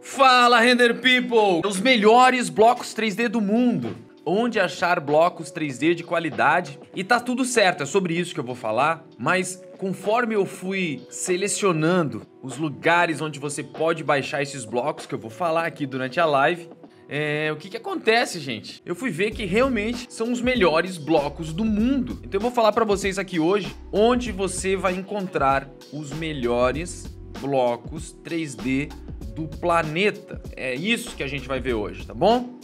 Fala, Render People! Os melhores blocos 3D do mundo. Onde achar blocos 3D de qualidade. E tá tudo certo, é sobre isso que eu vou falar. Mas conforme eu fui selecionando os lugares onde você pode baixar esses blocos, que eu vou falar aqui durante a live, é, o que que acontece, gente? Eu fui ver que realmente são os melhores blocos do mundo. Então eu vou falar para vocês aqui hoje onde você vai encontrar os melhores blocos 3D do planeta. É isso que a gente vai ver hoje, tá bom?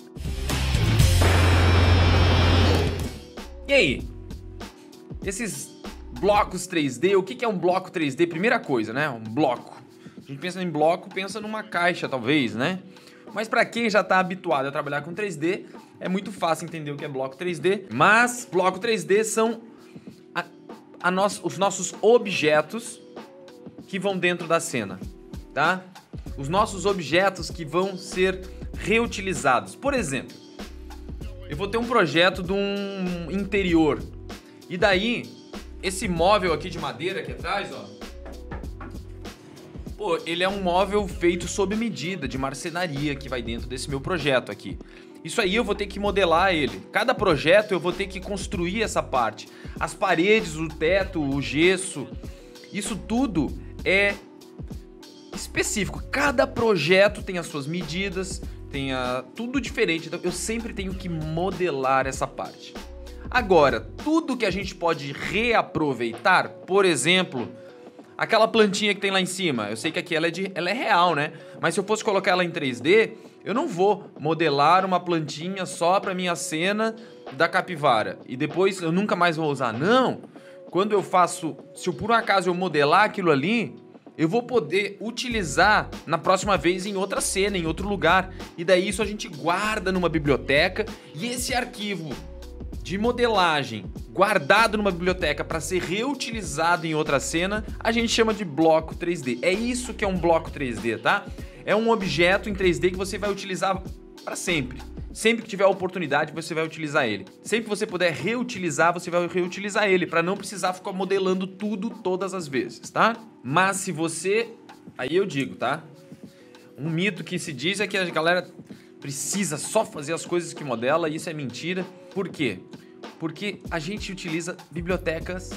E aí? Esses blocos 3D, o que é um bloco 3D? Primeira coisa, né? Um bloco. A gente pensa em bloco, pensa numa caixa, talvez, né? Mas para quem já está habituado a trabalhar com 3D, é muito fácil entender o que é bloco 3D. Mas bloco 3D são a, a os nossos objetos que vão dentro da cena, tá? Os nossos objetos que vão ser reutilizados. Por exemplo, eu vou ter um projeto de um interior. E daí, esse móvel aqui de madeira aqui atrás, ó. Pô, ele é um móvel feito sob medida, de marcenaria que vai dentro desse meu projeto aqui. Isso aí eu vou ter que modelar ele. Cada projeto eu vou ter que construir essa parte. As paredes, o teto, o gesso. Isso tudo é específico. Cada projeto tem as suas medidas, tem a, tudo diferente. Então eu sempre tenho que modelar essa parte. Agora, tudo que a gente pode reaproveitar, por exemplo, aquela plantinha que tem lá em cima, eu sei que aqui ela é, de, ela é real, né? Mas se eu fosse colocar ela em 3D, eu não vou modelar uma plantinha só para minha cena da capivara e depois eu nunca mais vou usar. Não. Quando eu faço, se eu por um acaso eu modelar aquilo ali, eu vou poder utilizar na próxima vez em outra cena, em outro lugar. E daí isso a gente guarda numa biblioteca e esse arquivo de modelagem guardado numa biblioteca para ser reutilizado em outra cena, a gente chama de bloco 3D. É isso que é um bloco 3D, tá? É um objeto em 3D que você vai utilizar para sempre. Sempre que tiver oportunidade, você vai utilizar ele. Sempre que você puder reutilizar, você vai reutilizar ele, para não precisar ficar modelando tudo todas as vezes, tá? Mas se você. Aí eu digo, tá? Um mito que se diz é que a galera precisa só fazer as coisas que modela, e isso é mentira. Por quê? Porque a gente utiliza bibliotecas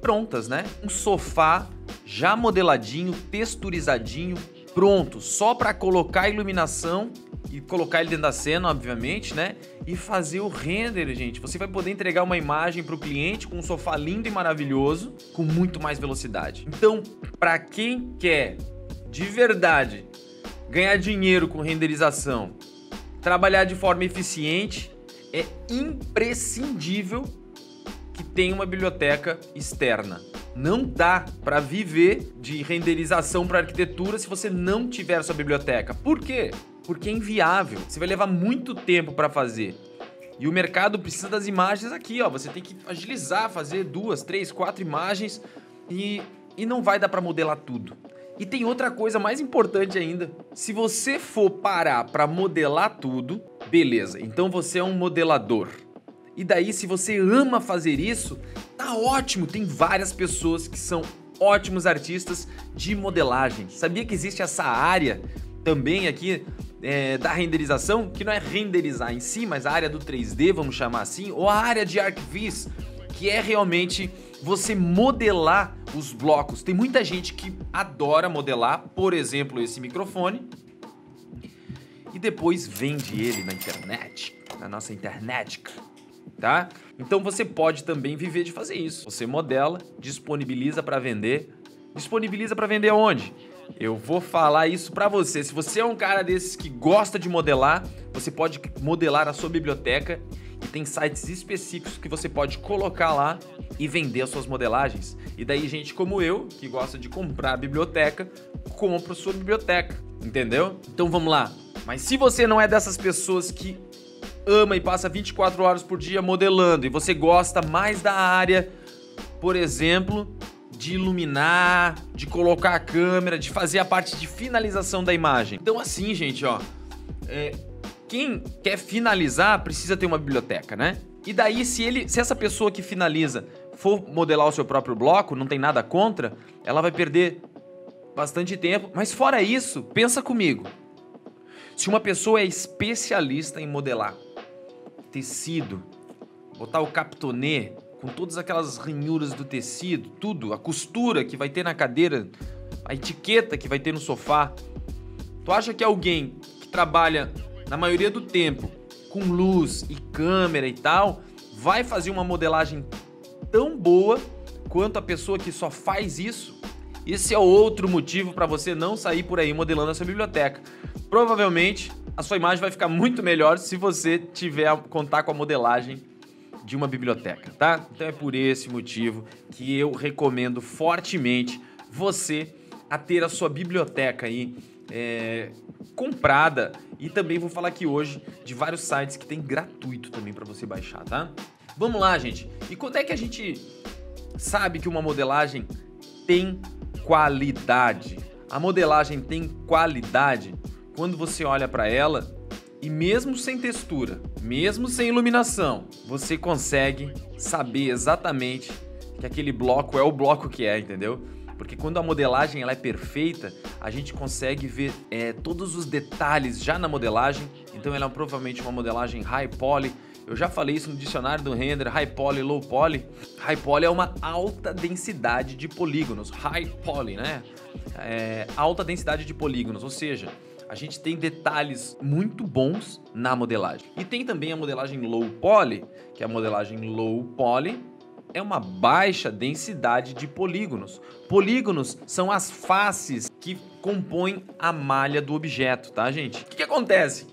prontas, né? Um sofá já modeladinho, texturizadinho, pronto, só para colocar a iluminação e colocar ele dentro da cena, obviamente, né? E fazer o render, gente. Você vai poder entregar uma imagem para o cliente com um sofá lindo e maravilhoso, com muito mais velocidade. Então, para quem quer de verdade ganhar dinheiro com renderização, trabalhar de forma eficiente, é imprescindível que tenha uma biblioteca externa. Não dá para viver de renderização para arquitetura se você não tiver sua biblioteca. Por quê? Porque é inviável. Você vai levar muito tempo para fazer. E o mercado precisa das imagens aqui, ó. Você tem que agilizar, fazer duas, três, quatro imagens e, e não vai dar para modelar tudo. E tem outra coisa mais importante ainda. Se você for parar para modelar tudo, beleza. Então você é um modelador. E daí, se você ama fazer isso, tá ótimo. Tem várias pessoas que são ótimos artistas de modelagem. Sabia que existe essa área também aqui é, da renderização, que não é renderizar em si, mas a área do 3D, vamos chamar assim, ou a área de ArcViz, que é realmente você modelar os blocos. Tem muita gente que adora modelar, por exemplo, esse microfone, e depois vende ele na internet, na nossa internet, tá? Então você pode também viver de fazer isso. Você modela, disponibiliza para vender. Disponibiliza para vender aonde? Eu vou falar isso para você. Se você é um cara desses que gosta de modelar, você pode modelar a sua biblioteca e tem sites específicos que você pode colocar lá e vender as suas modelagens. E daí gente como eu, que gosta de comprar a biblioteca, compra a sua biblioteca, entendeu? Então vamos lá. Mas se você não é dessas pessoas que ama e passa 24 horas por dia modelando e você gosta mais da área, por exemplo, de iluminar, de colocar a câmera, de fazer a parte de finalização da imagem. Então, assim, gente, ó, é, quem quer finalizar precisa ter uma biblioteca, né? E daí, se ele, se essa pessoa que finaliza for modelar o seu próprio bloco, não tem nada contra, ela vai perder bastante tempo. Mas fora isso, pensa comigo. Se uma pessoa é especialista em modelar tecido, botar o captonê com todas aquelas ranhuras do tecido, tudo, a costura que vai ter na cadeira, a etiqueta que vai ter no sofá. Tu acha que alguém que trabalha na maioria do tempo com luz e câmera e tal, vai fazer uma modelagem tão boa quanto a pessoa que só faz isso? Esse é outro motivo para você não sair por aí modelando a sua biblioteca. Provavelmente a sua imagem vai ficar muito melhor se você tiver a contar com a modelagem de uma biblioteca, tá? Então é por esse motivo que eu recomendo fortemente você a ter a sua biblioteca aí é, comprada e também vou falar aqui hoje de vários sites que tem gratuito também para você baixar, tá? Vamos lá, gente. E quando é que a gente sabe que uma modelagem tem qualidade? A modelagem tem qualidade quando você olha para ela e mesmo sem textura, mesmo sem iluminação, você consegue saber exatamente que aquele bloco é o bloco que é, entendeu? Porque quando a modelagem ela é perfeita, a gente consegue ver é, todos os detalhes já na modelagem. Então ela é provavelmente uma modelagem high poly. Eu já falei isso no dicionário do render, high poly, low poly. High poly é uma alta densidade de polígonos, high poly, né? É, alta densidade de polígonos, ou seja, a gente tem detalhes muito bons na modelagem. E tem também a modelagem low poly, que é a modelagem low poly é uma baixa densidade de polígonos. Polígonos são as faces que compõem a malha do objeto, tá, gente? O que, que acontece?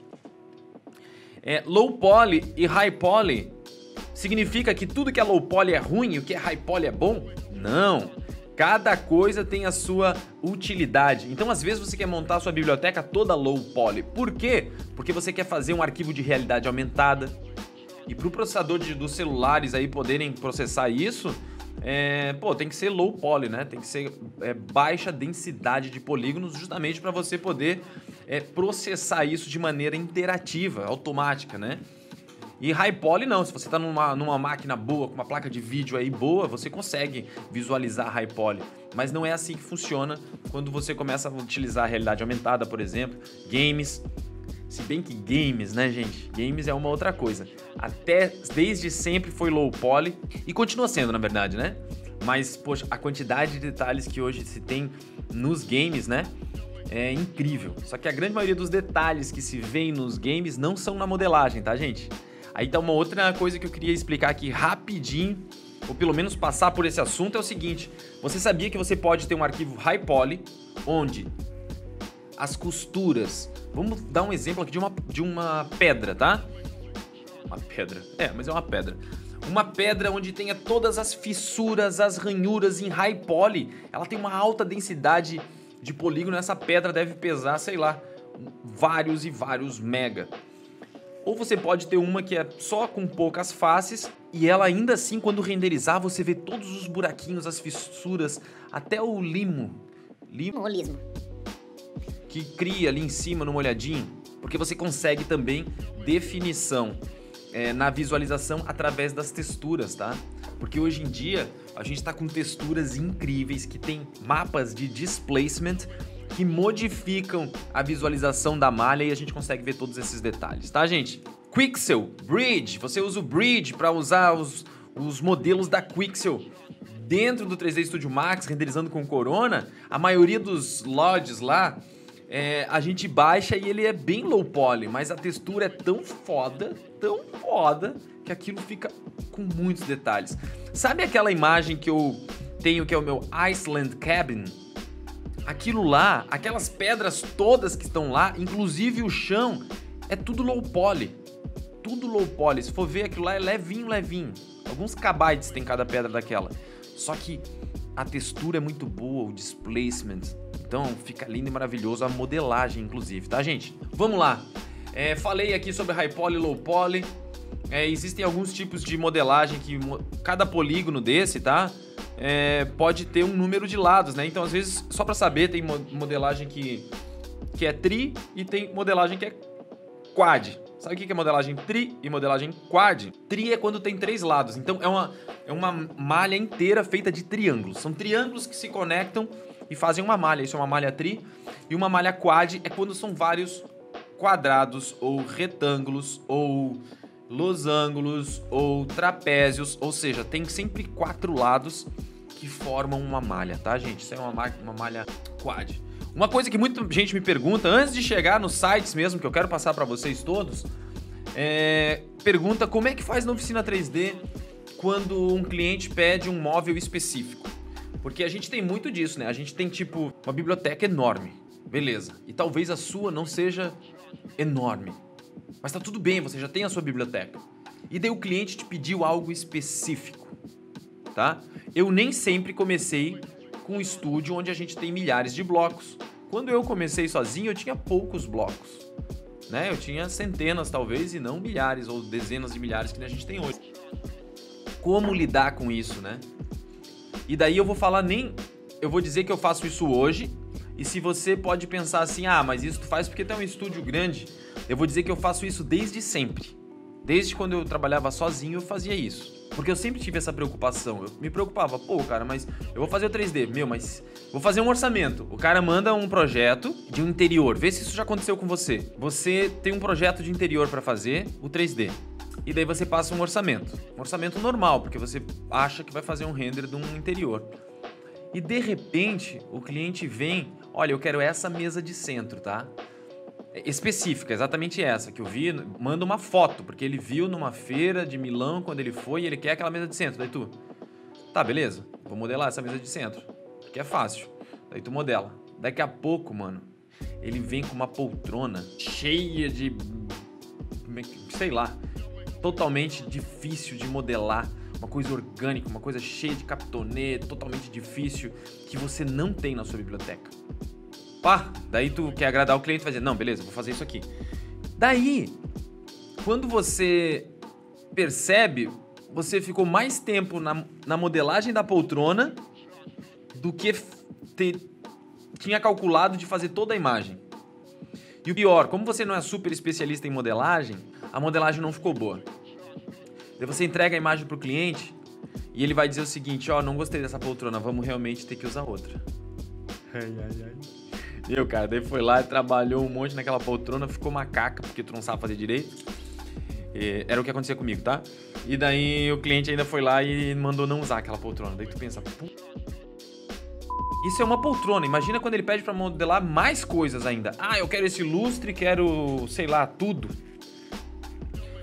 É, low poly e high poly significa que tudo que é low poly é ruim e o que é high poly é bom? Não. Cada coisa tem a sua utilidade. Então, às vezes, você quer montar a sua biblioteca toda low poly. Por quê? Porque você quer fazer um arquivo de realidade aumentada. E para o processador de, dos celulares aí poderem processar isso, é, pô, tem que ser low poly, né? Tem que ser é, baixa densidade de polígonos, justamente para você poder é, processar isso de maneira interativa, automática, né? E high poly não, se você está numa, numa máquina boa, com uma placa de vídeo aí boa, você consegue visualizar high poly. Mas não é assim que funciona quando você começa a utilizar a realidade aumentada, por exemplo, games. Se bem que games, né, gente? Games é uma outra coisa. Até desde sempre foi low poly e continua sendo, na verdade, né? Mas, poxa, a quantidade de detalhes que hoje se tem nos games, né? É incrível. Só que a grande maioria dos detalhes que se vê nos games não são na modelagem, tá, gente? Aí tá uma outra coisa que eu queria explicar aqui rapidinho, ou pelo menos passar por esse assunto, é o seguinte: você sabia que você pode ter um arquivo high poly, onde as costuras. Vamos dar um exemplo aqui de uma, de uma pedra, tá? Uma pedra. É, mas é uma pedra. Uma pedra onde tenha todas as fissuras, as ranhuras em high poly. Ela tem uma alta densidade de polígono. Essa pedra deve pesar, sei lá, vários e vários mega. Ou você pode ter uma que é só com poucas faces e ela ainda assim, quando renderizar, você vê todos os buraquinhos, as fissuras, até o limo. Limo? Que cria ali em cima no molhadinho, porque você consegue também definição é, na visualização através das texturas, tá? Porque hoje em dia a gente está com texturas incríveis que tem mapas de displacement que modificam a visualização da malha e a gente consegue ver todos esses detalhes, tá, gente? Quixel, Bridge, você usa o Bridge para usar os, os modelos da Quixel dentro do 3D Studio Max, renderizando com Corona. A maioria dos LODs lá, é, a gente baixa e ele é bem low poly, mas a textura é tão foda, tão foda, que aquilo fica com muitos detalhes. Sabe aquela imagem que eu tenho que é o meu Iceland Cabin? Aquilo lá, aquelas pedras todas que estão lá, inclusive o chão, é tudo low poly. Tudo low poly. Se for ver, aquilo lá é levinho, levinho. Alguns kbytes tem cada pedra daquela. Só que a textura é muito boa, o displacement. Então fica lindo e maravilhoso a modelagem, inclusive, tá, gente? Vamos lá. É, falei aqui sobre high poly low poly. É, existem alguns tipos de modelagem que cada polígono desse, tá? É, pode ter um número de lados, né? Então, às vezes, só para saber, tem modelagem que, que é tri e tem modelagem que é quad. Sabe o que é modelagem tri e modelagem quad? Tri é quando tem três lados. Então, é uma, é uma malha inteira feita de triângulos. São triângulos que se conectam e fazem uma malha. Isso é uma malha tri. E uma malha quad é quando são vários quadrados ou retângulos ou losângulos ou trapézios, ou seja, tem sempre quatro lados que formam uma malha, tá, gente? Isso é uma, malha, uma malha quad. Uma coisa que muita gente me pergunta, antes de chegar nos sites mesmo, que eu quero passar para vocês todos, é, pergunta como é que faz na oficina 3D quando um cliente pede um móvel específico. Porque a gente tem muito disso, né? A gente tem tipo uma biblioteca enorme, beleza. E talvez a sua não seja enorme. Mas tá tudo bem, você já tem a sua biblioteca. E daí o cliente te pediu algo específico, tá? Eu nem sempre comecei com um estúdio onde a gente tem milhares de blocos. Quando eu comecei sozinho, eu tinha poucos blocos. Né? Eu tinha centenas, talvez, e não milhares ou dezenas de milhares que a gente tem hoje. Como lidar com isso, né? E daí eu vou falar nem. Eu vou dizer que eu faço isso hoje. E se você pode pensar assim, ah, mas isso tu faz porque tem um estúdio grande. Eu vou dizer que eu faço isso desde sempre. Desde quando eu trabalhava sozinho, eu fazia isso. Porque eu sempre tive essa preocupação. Eu me preocupava, pô, cara, mas eu vou fazer o 3D. Meu, mas vou fazer um orçamento. O cara manda um projeto de um interior. Vê se isso já aconteceu com você. Você tem um projeto de interior para fazer, o 3D. E daí você passa um orçamento. Um orçamento normal, porque você acha que vai fazer um render de um interior. E de repente, o cliente vem, olha, eu quero essa mesa de centro, tá? Específica, exatamente essa, que eu vi, manda uma foto, porque ele viu numa feira de Milão quando ele foi e ele quer aquela mesa de centro. Daí tu, tá, beleza, vou modelar essa mesa de centro, que é fácil. Daí tu modela. Daqui a pouco, mano, ele vem com uma poltrona cheia de. sei lá, totalmente difícil de modelar. Uma coisa orgânica, uma coisa cheia de captonê, totalmente difícil, que você não tem na sua biblioteca. Pá, daí tu quer agradar o cliente, vai dizer, não, beleza, vou fazer isso aqui. Daí, quando você percebe, você ficou mais tempo na, na modelagem da poltrona do que ter, tinha calculado de fazer toda a imagem. E o pior, como você não é super especialista em modelagem, a modelagem não ficou boa. Daí você entrega a imagem pro cliente e ele vai dizer o seguinte, ó, oh, não gostei dessa poltrona, vamos realmente ter que usar outra. Ai, ai, ai. Eu, cara, daí foi lá e trabalhou um monte naquela poltrona, ficou macaca, porque tu não sabe fazer direito. Era o que acontecia comigo, tá? E daí o cliente ainda foi lá e mandou não usar aquela poltrona. Daí tu pensa, isso é uma poltrona. Imagina quando ele pede para modelar mais coisas ainda. Ah, eu quero esse lustre, quero, sei lá, tudo.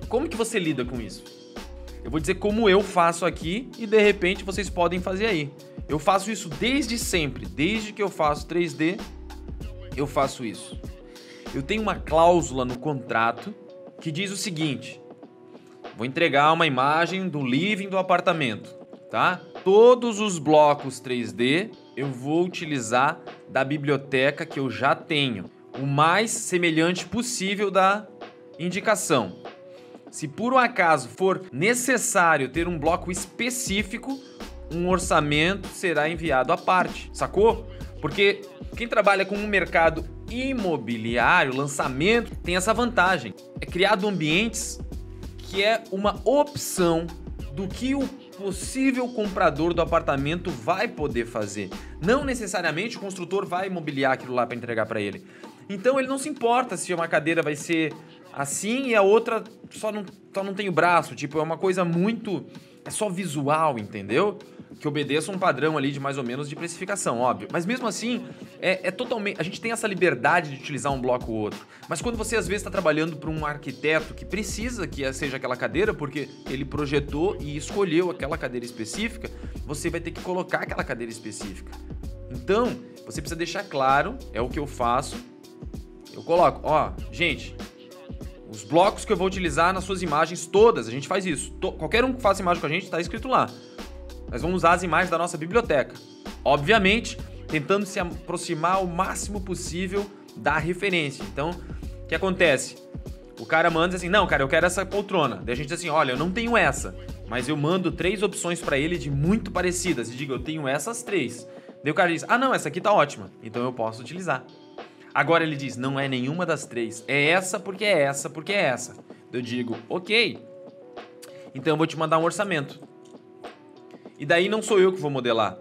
Como que você lida com isso? Eu vou dizer como eu faço aqui e de repente vocês podem fazer aí. Eu faço isso desde sempre, desde que eu faço 3D, eu faço isso? Eu tenho uma cláusula no contrato que diz o seguinte: vou entregar uma imagem do living do apartamento, tá? Todos os blocos 3D eu vou utilizar da biblioteca que eu já tenho, o mais semelhante possível da indicação. Se por um acaso for necessário ter um bloco específico, um orçamento será enviado à parte, sacou? Porque quem trabalha com um mercado imobiliário, lançamento, tem essa vantagem. É criado ambientes que é uma opção do que o possível comprador do apartamento vai poder fazer. Não necessariamente o construtor vai imobiliar aquilo lá para entregar para ele. Então ele não se importa se uma cadeira vai ser assim e a outra só não, só não tem o braço. Tipo, é uma coisa muito. É só visual, entendeu? Que obedeça um padrão ali de mais ou menos de precificação, óbvio. Mas mesmo assim, é, é totalmente. A gente tem essa liberdade de utilizar um bloco ou outro. Mas quando você às vezes está trabalhando para um arquiteto que precisa que seja aquela cadeira, porque ele projetou e escolheu aquela cadeira específica, você vai ter que colocar aquela cadeira específica. Então, você precisa deixar claro, é o que eu faço. Eu coloco, ó, gente, os blocos que eu vou utilizar nas suas imagens todas, a gente faz isso. qualquer um que faça imagem com a gente, está escrito lá. Nós vamos usar as imagens da nossa biblioteca. Obviamente, tentando se aproximar o máximo possível da referência. Então, o que acontece? O cara manda assim: "Não, cara, eu quero essa poltrona". Daí a gente diz assim: "Olha, eu não tenho essa, mas eu mando três opções para ele de muito parecidas e digo: "Eu tenho essas três". Daí o cara diz: "Ah, não, essa aqui tá ótima". Então eu posso utilizar. Agora ele diz: "Não é nenhuma das três. É essa porque é essa porque é essa". Eu digo: "OK". Então eu vou te mandar um orçamento. E daí não sou eu que vou modelar.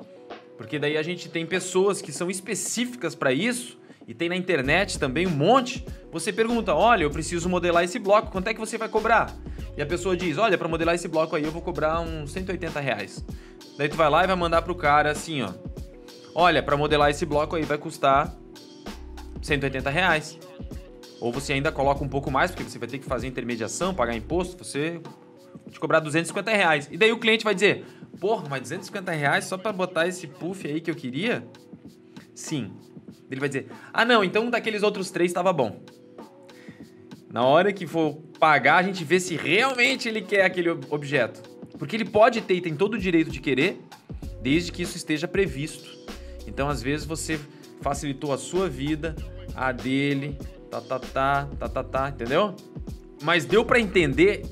Porque daí a gente tem pessoas que são específicas para isso e tem na internet também um monte, você pergunta: olha, eu preciso modelar esse bloco, quanto é que você vai cobrar? E a pessoa diz: olha, para modelar esse bloco aí eu vou cobrar uns 180 reais. Daí tu vai lá e vai mandar pro cara assim, ó. Olha, para modelar esse bloco aí vai custar 180 reais. Ou você ainda coloca um pouco mais, porque você vai ter que fazer intermediação, pagar imposto, você te cobrar 250 reais. E daí o cliente vai dizer, porra, mas 250 reais só para botar esse puff aí que eu queria? Sim. Ele vai dizer, ah não, então daqueles outros três estava bom. Na hora que for pagar, a gente vê se realmente ele quer aquele objeto. Porque ele pode ter e tem todo o direito de querer, desde que isso esteja previsto. Então, às vezes, você facilitou a sua vida, a dele, tá, tá, tá, tá, tá, tá, entendeu? Mas deu para entender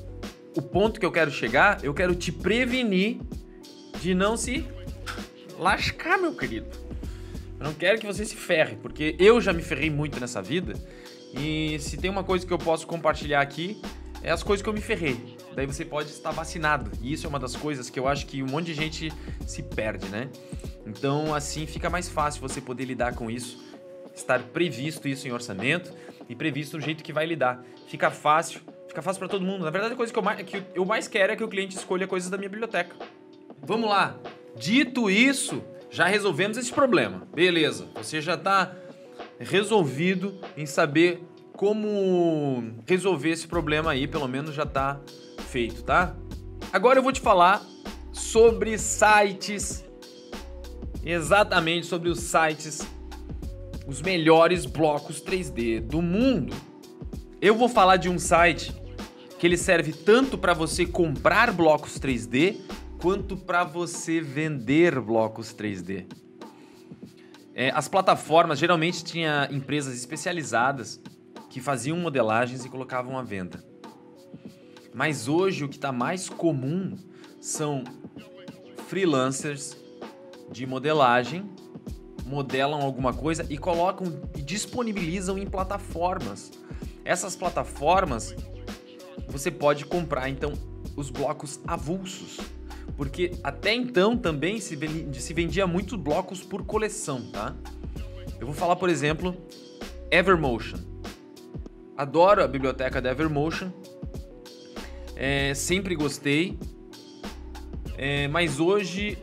o ponto que eu quero chegar? Eu quero te prevenir de não se lascar, meu querido. Eu não quero que você se ferre, porque eu já me ferrei muito nessa vida e se tem uma coisa que eu posso compartilhar aqui, é as coisas que eu me ferrei. Daí você pode estar vacinado. E isso é uma das coisas que eu acho que um monte de gente se perde, né? Então, assim fica mais fácil você poder lidar com isso, estar previsto isso em orçamento e previsto o jeito que vai lidar. Fica fácil, fica fácil para todo mundo. Na verdade, a coisa que eu, mais, que eu mais quero é que o cliente escolha coisas da minha biblioteca. Vamos lá. Dito isso, já resolvemos esse problema. Beleza. Você já está resolvido em saber como resolver esse problema aí, pelo menos já tá feito, tá? Agora eu vou te falar sobre sites, exatamente sobre os sites, os melhores blocos 3D do mundo. Eu vou falar de um site que ele serve tanto para você comprar blocos 3D quanto para você vender blocos 3D. É, as plataformas geralmente tinha empresas especializadas que faziam modelagens e colocavam à venda. Mas hoje o que está mais comum são freelancers de modelagem, modelam alguma coisa e colocam e disponibilizam em plataformas. Essas plataformas você pode comprar então os blocos avulsos porque até então também se, vendia muitos blocos por coleção, tá? Eu vou falar, por exemplo, Evermotion. Adoro a biblioteca da Evermotion. É, sempre gostei. É, mas hoje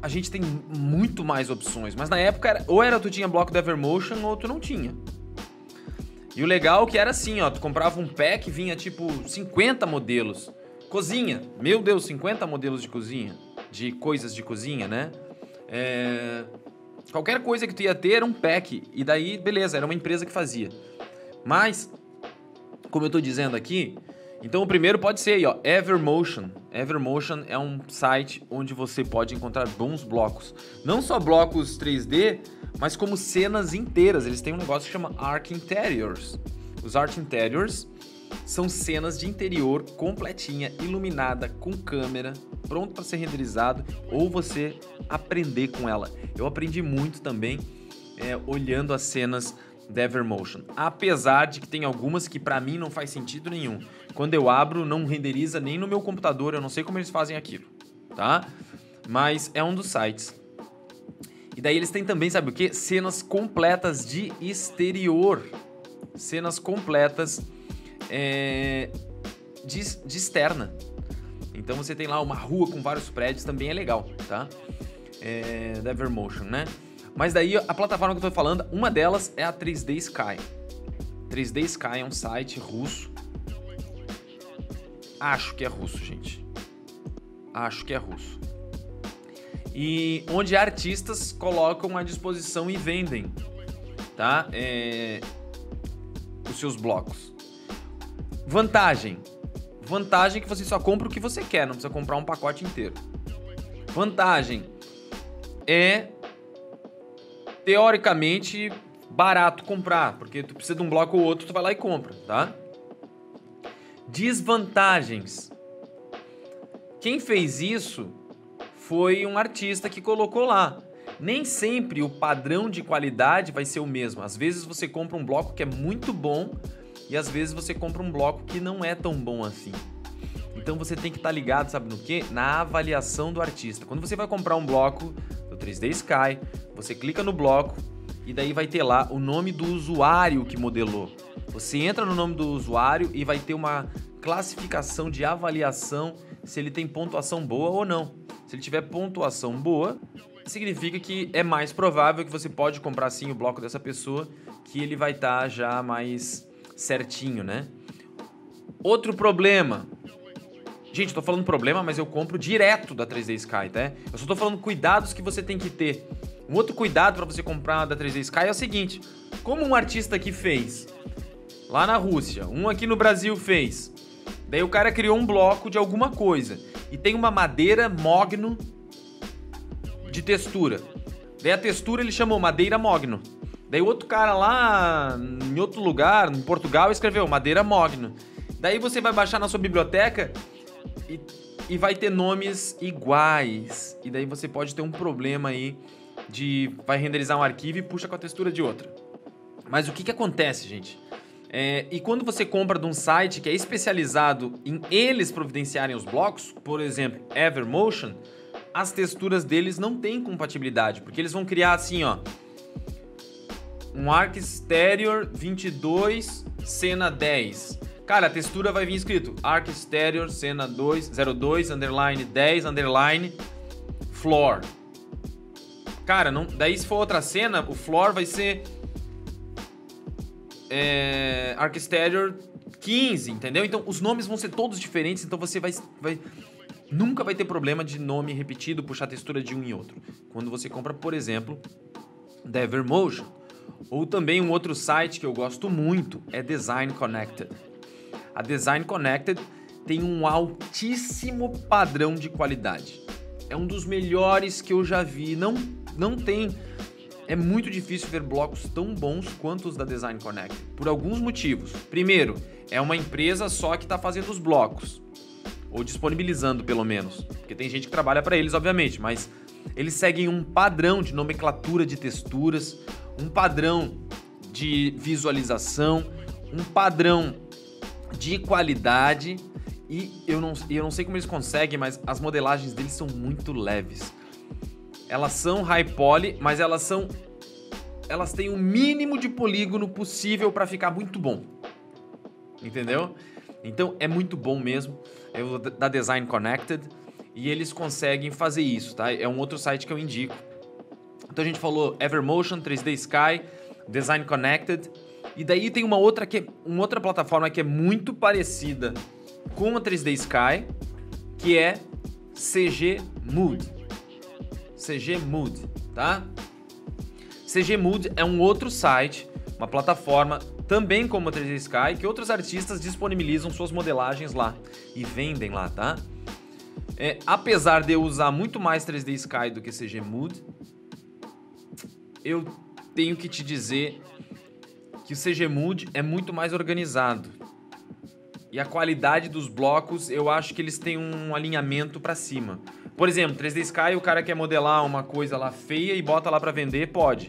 a gente tem muito mais opções. Mas na época, era, ou era tu tinha bloco da Evermotion ou tu não tinha. E o legal é que era assim, ó, tu comprava um pack, vinha tipo 50 modelos. Cozinha. Meu Deus, 50 modelos de cozinha. De coisas de cozinha, né? É... Qualquer coisa que tu ia ter era um pack. E daí, beleza, era uma empresa que fazia. Mas, como eu tô dizendo aqui, então o primeiro pode ser aí, ó, Evermotion. Evermotion é um site onde você pode encontrar bons blocos. Não só blocos 3D, mas como cenas inteiras. Eles têm um negócio que chama Art Interiors. Os Art Interiors são cenas de interior completinha, iluminada, com câmera, pronto para ser renderizado ou você aprender com ela. Eu aprendi muito também é, olhando as cenas da Evermotion. Apesar de que tem algumas que para mim não faz sentido nenhum. Quando eu abro, não renderiza nem no meu computador, eu não sei como eles fazem aquilo, tá? Mas é um dos sites. E daí eles têm também, sabe o que? Cenas completas de exterior. Cenas completas é, de, de externa. Então você tem lá uma rua com vários prédios, também é legal, tá? É, né? Mas daí a plataforma que eu tô falando, uma delas é a 3D Sky. 3D Sky é um site russo. Acho que é russo, gente. Acho que é russo. E onde artistas colocam à disposição e vendem, tá? É, os seus blocos. Vantagem. Vantagem é que você só compra o que você quer, não precisa comprar um pacote inteiro. Vantagem é teoricamente barato comprar, porque tu precisa de um bloco ou outro, tu vai lá e compra, tá? Desvantagens. Quem fez isso foi um artista que colocou lá. Nem sempre o padrão de qualidade vai ser o mesmo. Às vezes você compra um bloco que é muito bom, e às vezes você compra um bloco que não é tão bom assim. Então você tem que estar tá ligado, sabe no que? Na avaliação do artista. Quando você vai comprar um bloco 3D Sky, você clica no bloco e daí vai ter lá o nome do usuário que modelou. Você entra no nome do usuário e vai ter uma classificação de avaliação se ele tem pontuação boa ou não. Se ele tiver pontuação boa, significa que é mais provável que você pode comprar sim o bloco dessa pessoa, que ele vai estar tá já mais certinho, né? Outro problema. Gente, tô falando problema, mas eu compro direto da 3D Sky, tá? Eu só tô falando cuidados que você tem que ter. Um outro cuidado para você comprar da 3D Sky é o seguinte: como um artista aqui fez lá na Rússia, um aqui no Brasil fez. Daí o cara criou um bloco de alguma coisa e tem uma madeira mogno de textura. Daí a textura ele chamou madeira mogno. Daí outro cara lá em outro lugar, em Portugal, escreveu madeira mogno. Daí você vai baixar na sua biblioteca e, e vai ter nomes iguais. E daí você pode ter um problema aí de vai renderizar um arquivo e puxa com a textura de outra. Mas o que que acontece, gente? É, e quando você compra de um site que é especializado em eles providenciarem os blocos, por exemplo, Evermotion, as texturas deles não têm compatibilidade, porque eles vão criar assim, ó, um Arc Exterior 22 cena 10. Cara, a textura vai vir escrito Arc Exterior cena 2 02 underline 10 underline floor. Cara, não, daí se for outra cena, o floor vai ser é, Arc Exterior 15, entendeu? Então os nomes vão ser todos diferentes, então você vai, vai nunca vai ter problema de nome repetido, puxar textura de um em outro. Quando você compra, por exemplo, Devermotion, ou também um outro site que eu gosto muito é Design Connected. A Design Connected tem um altíssimo padrão de qualidade. É um dos melhores que eu já vi. Não, não tem é muito difícil ver blocos tão bons quanto os da Design Connect, por alguns motivos. Primeiro, é uma empresa só que está fazendo os blocos, ou disponibilizando pelo menos, porque tem gente que trabalha para eles, obviamente, mas eles seguem um padrão de nomenclatura de texturas, um padrão de visualização, um padrão de qualidade e eu não, eu não sei como eles conseguem, mas as modelagens deles são muito leves. Elas são high poly, mas elas são elas têm o mínimo de polígono possível para ficar muito bom. Entendeu? Então é muito bom mesmo. É da Design Connected e eles conseguem fazer isso, tá? É um outro site que eu indico. Então a gente falou Evermotion, 3D Sky, Design Connected e daí tem uma outra que é, uma outra plataforma que é muito parecida com a 3D Sky, que é CG Mood. CG Mood, tá? CG Mood é um outro site, uma plataforma também como a 3D Sky, que outros artistas disponibilizam suas modelagens lá e vendem lá, tá? É, apesar de eu usar muito mais 3D Sky do que CG Mood, eu tenho que te dizer que o CG Mood é muito mais organizado. E a qualidade dos blocos, eu acho que eles têm um alinhamento para cima. Por exemplo, 3D Sky, o cara quer modelar uma coisa lá feia e bota lá para vender, pode.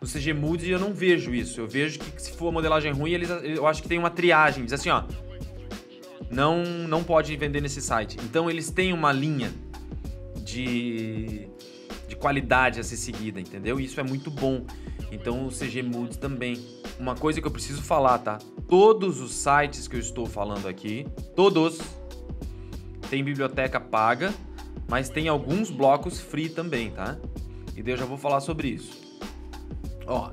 No CG Mood eu não vejo isso. Eu vejo que se for modelagem ruim, eles, eu acho que tem uma triagem. Diz assim, ó. Não, não pode vender nesse site. Então eles têm uma linha de, de qualidade a ser seguida, entendeu? Isso é muito bom. Então o CG Mood também. Uma coisa que eu preciso falar, tá? Todos os sites que eu estou falando aqui, todos, tem biblioteca paga mas tem alguns blocos free também, tá? E daí eu já vou falar sobre isso. Ó,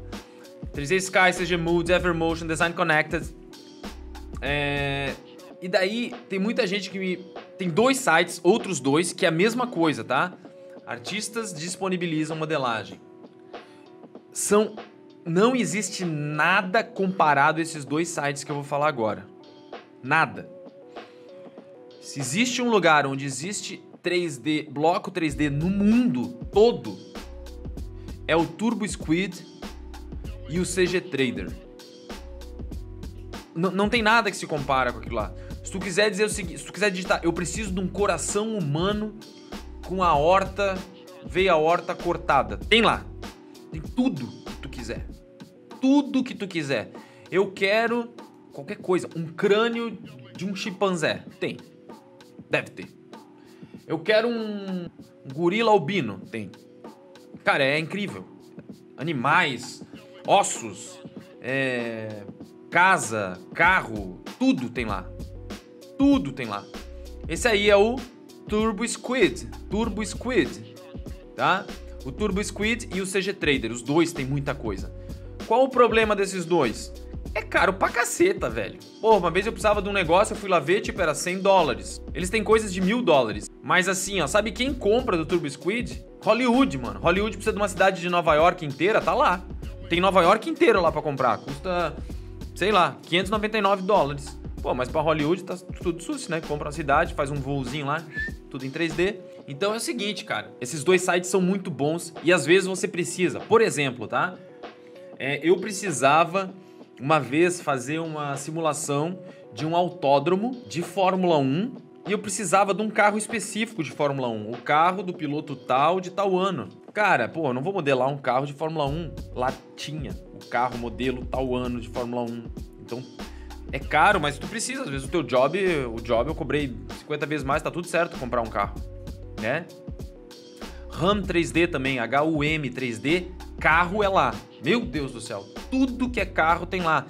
3D Sky, CG Moods, Evermotion, Design Connected. É... E daí tem muita gente que me... Tem dois sites, outros dois, que é a mesma coisa, tá? Artistas disponibilizam modelagem. São... Não existe nada comparado a esses dois sites que eu vou falar agora. Nada. Se existe um lugar onde existe 3D, bloco 3D no mundo todo é o Turbo Squid e o CG Trader. N não tem nada que se compara com aquilo lá. Se tu quiser dizer o seguinte, se tu quiser digitar, eu preciso de um coração humano com a horta, veia horta cortada. Tem lá. Tem tudo. Tudo que tu quiser. Eu quero qualquer coisa, um crânio de um chimpanzé. Tem. Deve ter. Eu quero um gorila albino. Tem. Cara, é incrível. Animais, ossos, é, casa, carro, tudo tem lá. Tudo tem lá. Esse aí é o Turbo Squid. Turbo Squid, tá? O Turbo Squid e o CG Trader, os dois têm muita coisa. Qual o problema desses dois? É caro pra caceta, velho. Pô, uma vez eu precisava de um negócio, eu fui lá ver, tipo, era 100 dólares. Eles têm coisas de mil dólares. Mas assim, ó, sabe quem compra do Turbo Squid? Hollywood, mano. Hollywood precisa de uma cidade de Nova York inteira, tá lá. Tem Nova York inteira lá pra comprar. Custa, sei lá, 599 dólares. Pô, mas pra Hollywood tá tudo sus, né? Compra uma cidade, faz um voozinho lá, tudo em 3D. Então é o seguinte, cara. Esses dois sites são muito bons e às vezes você precisa. Por exemplo, tá? É, eu precisava uma vez fazer uma simulação de um autódromo de Fórmula 1 e eu precisava de um carro específico de Fórmula 1, o carro do piloto tal de tal ano. Cara, pô, eu não vou modelar um carro de Fórmula 1. Lá tinha o carro modelo tal ano de Fórmula 1. Então, é caro, mas tu precisa. Às vezes o teu job, o job eu cobrei 50 vezes mais, tá tudo certo comprar um carro, né? RAM 3D também, HUM 3D, carro é lá. Meu Deus do céu, tudo que é carro tem lá.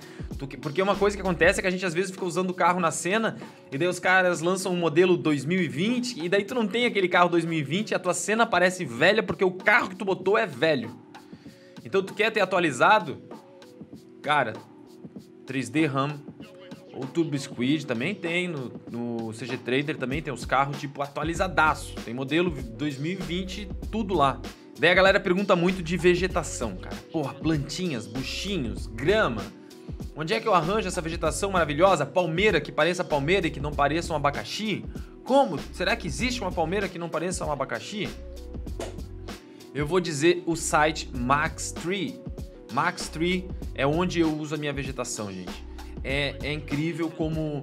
Porque uma coisa que acontece é que a gente às vezes fica usando o carro na cena e daí os caras lançam um modelo 2020 e daí tu não tem aquele carro 2020 e a tua cena parece velha porque o carro que tu botou é velho. Então tu quer ter atualizado? Cara, 3D RAM ou Turbo Squid também tem no, no CG Trader também tem os carros tipo atualizadaço. Tem modelo 2020 tudo lá. Daí a galera pergunta muito de vegetação, cara. Porra, plantinhas, buchinhos, grama. Onde é que eu arranjo essa vegetação maravilhosa? Palmeira que pareça palmeira e que não pareça um abacaxi? Como? Será que existe uma palmeira que não pareça um abacaxi? Eu vou dizer o site Max Tree. Max Tree é onde eu uso a minha vegetação, gente. É, é incrível como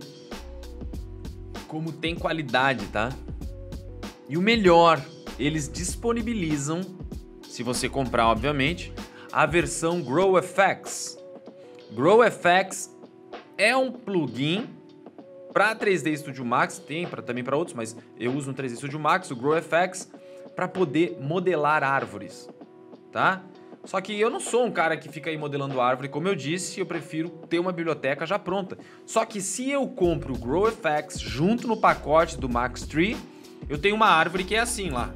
como tem qualidade, tá? E o melhor, eles disponibilizam se você comprar, obviamente, a versão GrowFX. GrowFX é um plugin para 3D Studio Max, tem pra, também para outros, mas eu uso no 3D Studio Max, o GrowFX, para poder modelar árvores, tá? Só que eu não sou um cara que fica aí modelando árvore, como eu disse, eu prefiro ter uma biblioteca já pronta. Só que se eu compro o GrowFX junto no pacote do Max Tree, eu tenho uma árvore que é assim lá.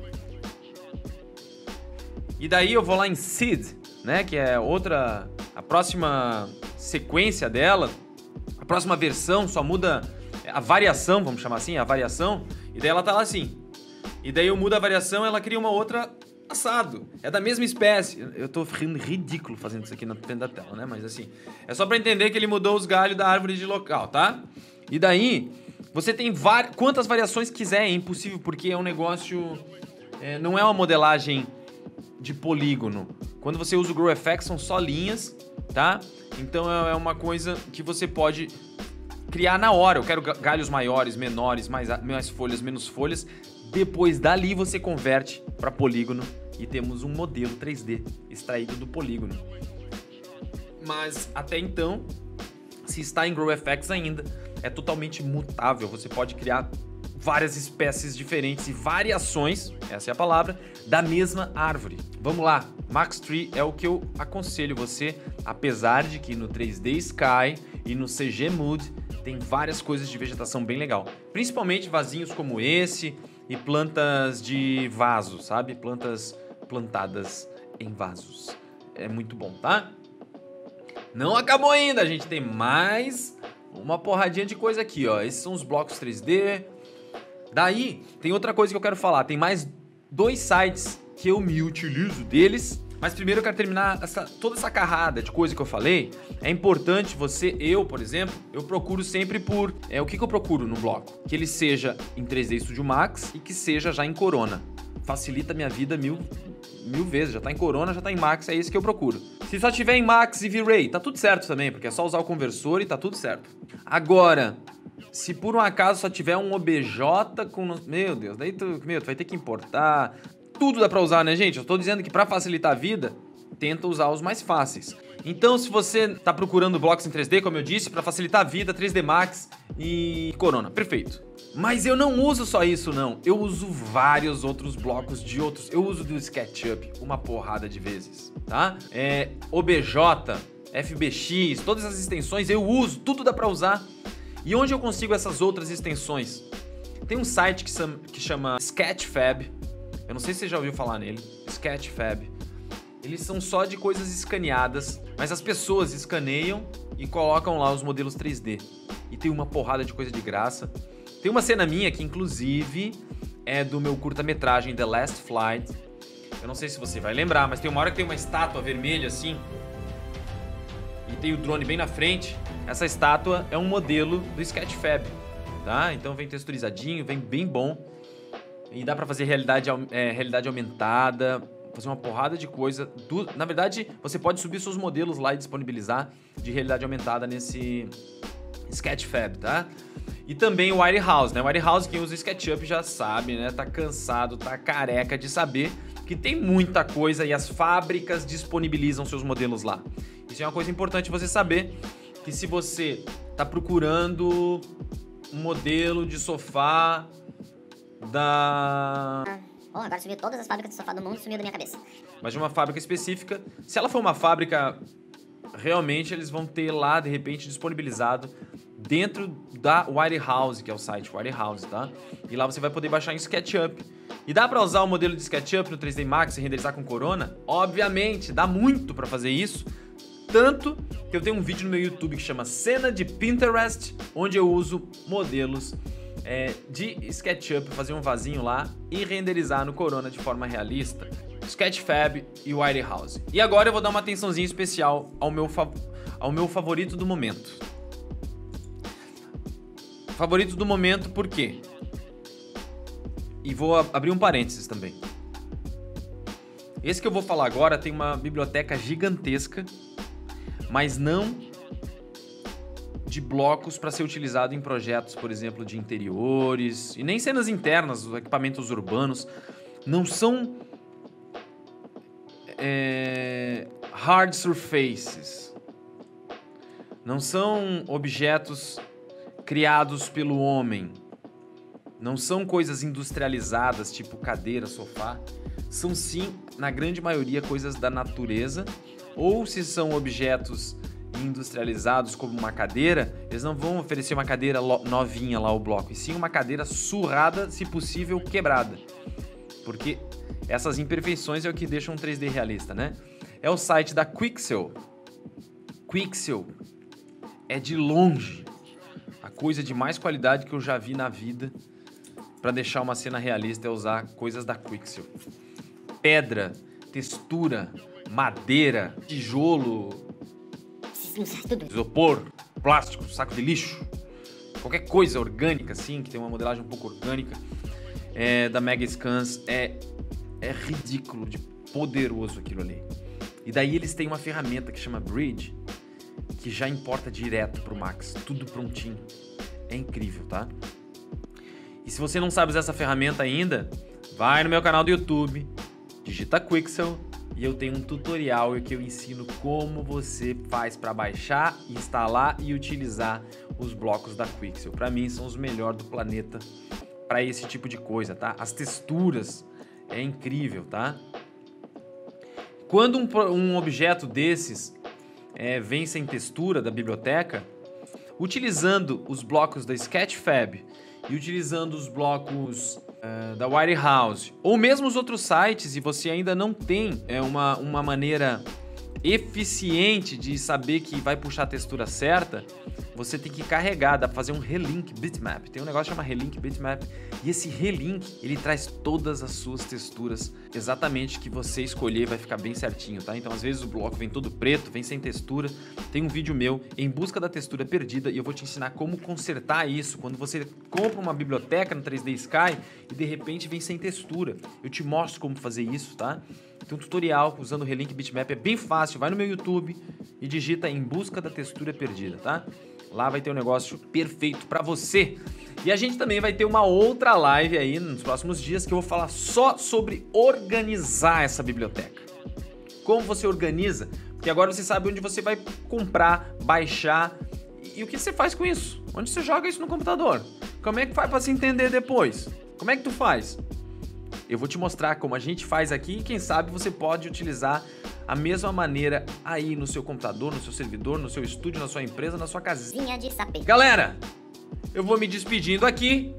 E daí eu vou lá em Seed, né? Que é outra. A próxima sequência dela, a próxima versão só muda a variação, vamos chamar assim, a variação. E daí ela tá lá assim. E daí eu mudo a variação ela cria uma outra assado. É da mesma espécie. Eu tô rindo ridículo fazendo isso aqui na frente da tela, né? Mas assim, é só para entender que ele mudou os galhos da árvore de local, tá? E daí, você tem quantas variações quiser, é impossível, porque é um negócio. É, não é uma modelagem de polígono. Quando você usa o GrowFX são só linhas, tá? Então é, é uma coisa que você pode criar na hora. Eu quero galhos maiores, menores, mais, mais folhas, menos folhas. Depois dali você converte para polígono e temos um modelo 3D extraído do polígono. Mas até então, se está em GrowFX ainda, é totalmente mutável. Você pode criar várias espécies diferentes e variações, essa é a palavra, da mesma árvore. Vamos lá, Max Tree é o que eu aconselho você, apesar de que no 3D Sky e no CG Mood tem várias coisas de vegetação bem legal, principalmente vasinhos como esse e plantas de vaso, sabe? Plantas plantadas em vasos. É muito bom, tá? Não acabou ainda, a gente tem mais uma porradinha de coisa aqui, ó. Esses são os blocos 3D, Daí, tem outra coisa que eu quero falar. Tem mais dois sites que eu me utilizo deles. Mas primeiro eu quero terminar essa, toda essa carrada de coisa que eu falei. É importante você, eu, por exemplo, eu procuro sempre por. É, o que, que eu procuro no bloco? Que ele seja em 3D Studio Max e que seja já em Corona. Facilita a minha vida mil, mil vezes. Já tá em Corona, já tá em Max, é isso que eu procuro. Se só tiver em Max e V-Ray, tá tudo certo também, porque é só usar o conversor e tá tudo certo. Agora, se por um acaso só tiver um OBJ com. Meu Deus, daí tu, meu, tu vai ter que importar. Tudo dá pra usar, né, gente? Eu tô dizendo que para facilitar a vida, tenta usar os mais fáceis. Então, se você tá procurando blocos em 3D, como eu disse, para facilitar a vida, 3D Max e Corona. Perfeito. Mas eu não uso só isso, não. Eu uso vários outros blocos de outros. Eu uso do SketchUp uma porrada de vezes, tá? É, OBJ, FBX, todas as extensões eu uso, tudo dá pra usar. E onde eu consigo essas outras extensões? Tem um site que, que chama Sketchfab. Eu não sei se você já ouviu falar nele. Sketchfab. Eles são só de coisas escaneadas, mas as pessoas escaneiam e colocam lá os modelos 3D. E tem uma porrada de coisa de graça. Tem uma cena minha que, inclusive, é do meu curta-metragem The Last Flight. Eu não sei se você vai lembrar, mas tem uma hora que tem uma estátua vermelha assim. E tem o drone bem na frente. Essa estátua é um modelo do Sketchfab, tá? Então vem texturizadinho, vem bem bom. E dá pra fazer realidade, é, realidade aumentada, fazer uma porrada de coisa. Do, na verdade, você pode subir seus modelos lá e disponibilizar de realidade aumentada nesse Sketchfab, tá? E também o Wirehouse, né? O Wirehouse, quem usa SketchUp já sabe, né? Tá cansado, tá careca de saber que tem muita coisa e as fábricas disponibilizam seus modelos lá. Isso é uma coisa importante você saber, que se você tá procurando um modelo de sofá da Oh, agora sumiu todas as fábricas de sofá do mundo, sumiu da minha cabeça. Mas de uma fábrica específica. Se ela for uma fábrica, realmente eles vão ter lá, de repente, disponibilizado dentro da Wirehouse, que é o site Wirehouse, tá? E lá você vai poder baixar em SketchUp. E dá para usar o modelo de SketchUp no 3D Max e renderizar com Corona? Obviamente, dá muito para fazer isso. Tanto que eu tenho um vídeo no meu YouTube que chama Cena de Pinterest, onde eu uso modelos é, de SketchUp, fazer um vasinho lá e renderizar no Corona de forma realista. Sketchfab e Wirehouse. E agora eu vou dar uma atençãozinha especial ao meu, ao meu favorito do momento. Favorito do momento por quê? E vou abrir um parênteses também. Esse que eu vou falar agora tem uma biblioteca gigantesca, mas não de blocos para ser utilizado em projetos, por exemplo, de interiores e nem cenas internas, os equipamentos urbanos não são é, hard surfaces, não são objetos criados pelo homem, não são coisas industrializadas tipo cadeira, sofá, são sim, na grande maioria, coisas da natureza, ou se são objetos industrializados como uma cadeira, eles não vão oferecer uma cadeira novinha lá o bloco, e sim uma cadeira surrada, se possível quebrada. Porque essas imperfeições é o que deixa um 3D realista, né? É o site da Quixel. Quixel é de longe a coisa de mais qualidade que eu já vi na vida para deixar uma cena realista é usar coisas da Quixel. Pedra, textura, madeira, tijolo, Isopor, plástico, saco de lixo, qualquer coisa orgânica, assim, que tem uma modelagem um pouco orgânica é, da Mega Scans, é, é ridículo de poderoso aquilo ali. E daí eles têm uma ferramenta que chama Bridge, que já importa direto pro Max, tudo prontinho. É incrível, tá? E se você não sabe usar essa ferramenta ainda, vai no meu canal do YouTube, digita Quixel e eu tenho um tutorial que eu ensino como você faz para baixar, instalar e utilizar os blocos da Quixel. Para mim são os melhores do planeta para esse tipo de coisa, tá? As texturas é incrível, tá? Quando um, um objeto desses é, vem sem textura da biblioteca, utilizando os blocos da Sketchfab e utilizando os blocos uh, da Wirehouse, ou mesmo os outros sites, e você ainda não tem é, uma, uma maneira eficiente de saber que vai puxar a textura certa, você tem que carregar, dá pra fazer um relink bitmap. Tem um negócio que chama relink bitmap e esse relink, ele traz todas as suas texturas exatamente que você escolher, vai ficar bem certinho, tá? Então às vezes o bloco vem todo preto, vem sem textura. Tem um vídeo meu em busca da textura perdida e eu vou te ensinar como consertar isso quando você compra uma biblioteca no 3D Sky e de repente vem sem textura. Eu te mostro como fazer isso, tá? Tem um tutorial usando o Relink Bitmap, é bem fácil. Vai no meu YouTube e digita em busca da textura perdida, tá? Lá vai ter um negócio perfeito para você. E a gente também vai ter uma outra live aí nos próximos dias que eu vou falar só sobre organizar essa biblioteca. Como você organiza? Porque agora você sabe onde você vai comprar, baixar E, o que você faz com isso? Onde você joga isso no computador? Como é que faz para se entender depois? Como é que tu faz? Eu vou te mostrar como a gente faz aqui e quem sabe você pode utilizar a mesma maneira aí no seu computador, no seu servidor, no seu estúdio, na sua empresa, na sua casinha de sapê. Galera, eu vou me despedindo aqui.